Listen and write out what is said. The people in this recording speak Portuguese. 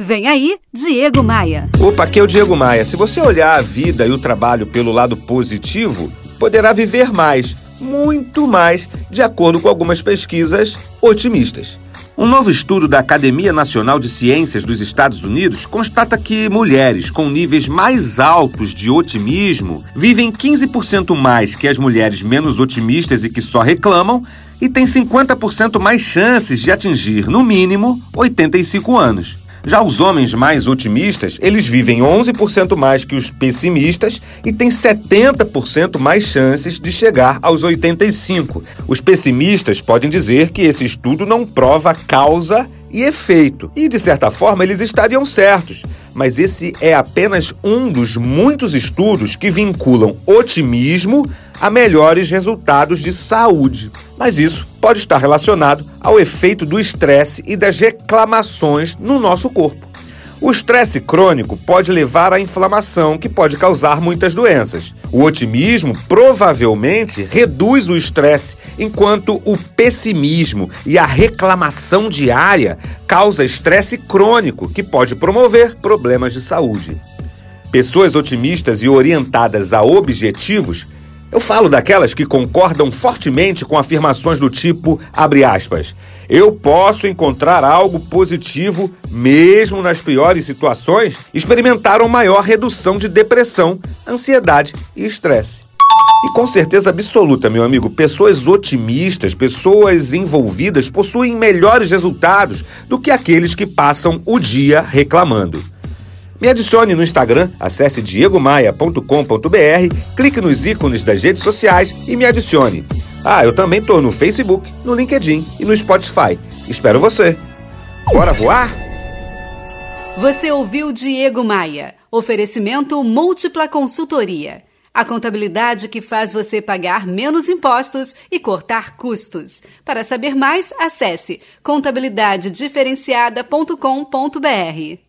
Vem aí, Diego Maia. Opa, aqui é o Diego Maia. Se você olhar a vida e o trabalho pelo lado positivo, poderá viver mais, muito mais, de acordo com algumas pesquisas otimistas. Um novo estudo da Academia Nacional de Ciências dos Estados Unidos constata que mulheres com níveis mais altos de otimismo vivem 15% mais que as mulheres menos otimistas e que só reclamam e têm 50% mais chances de atingir, no mínimo, 85 anos. Já os homens mais otimistas, eles vivem 11% mais que os pessimistas e têm 70% mais chances de chegar aos 85. Os pessimistas podem dizer que esse estudo não prova causa e efeito. E de certa forma eles estariam certos, mas esse é apenas um dos muitos estudos que vinculam otimismo a melhores resultados de saúde. Mas isso pode estar relacionado ao efeito do estresse e das reclamações no nosso corpo. O estresse crônico pode levar à inflamação, que pode causar muitas doenças. O otimismo provavelmente reduz o estresse, enquanto o pessimismo e a reclamação diária causa estresse crônico, que pode promover problemas de saúde. Pessoas otimistas e orientadas a objetivos eu falo daquelas que concordam fortemente com afirmações do tipo, abre aspas, eu posso encontrar algo positivo mesmo nas piores situações, experimentaram maior redução de depressão, ansiedade e estresse. E com certeza absoluta, meu amigo, pessoas otimistas, pessoas envolvidas possuem melhores resultados do que aqueles que passam o dia reclamando. Me adicione no Instagram, acesse diegomaia.com.br, clique nos ícones das redes sociais e me adicione. Ah, eu também estou no Facebook, no LinkedIn e no Spotify. Espero você. Bora voar? Você ouviu Diego Maia. Oferecimento Múltipla Consultoria. A contabilidade que faz você pagar menos impostos e cortar custos. Para saber mais, acesse contabilidadediferenciada.com.br.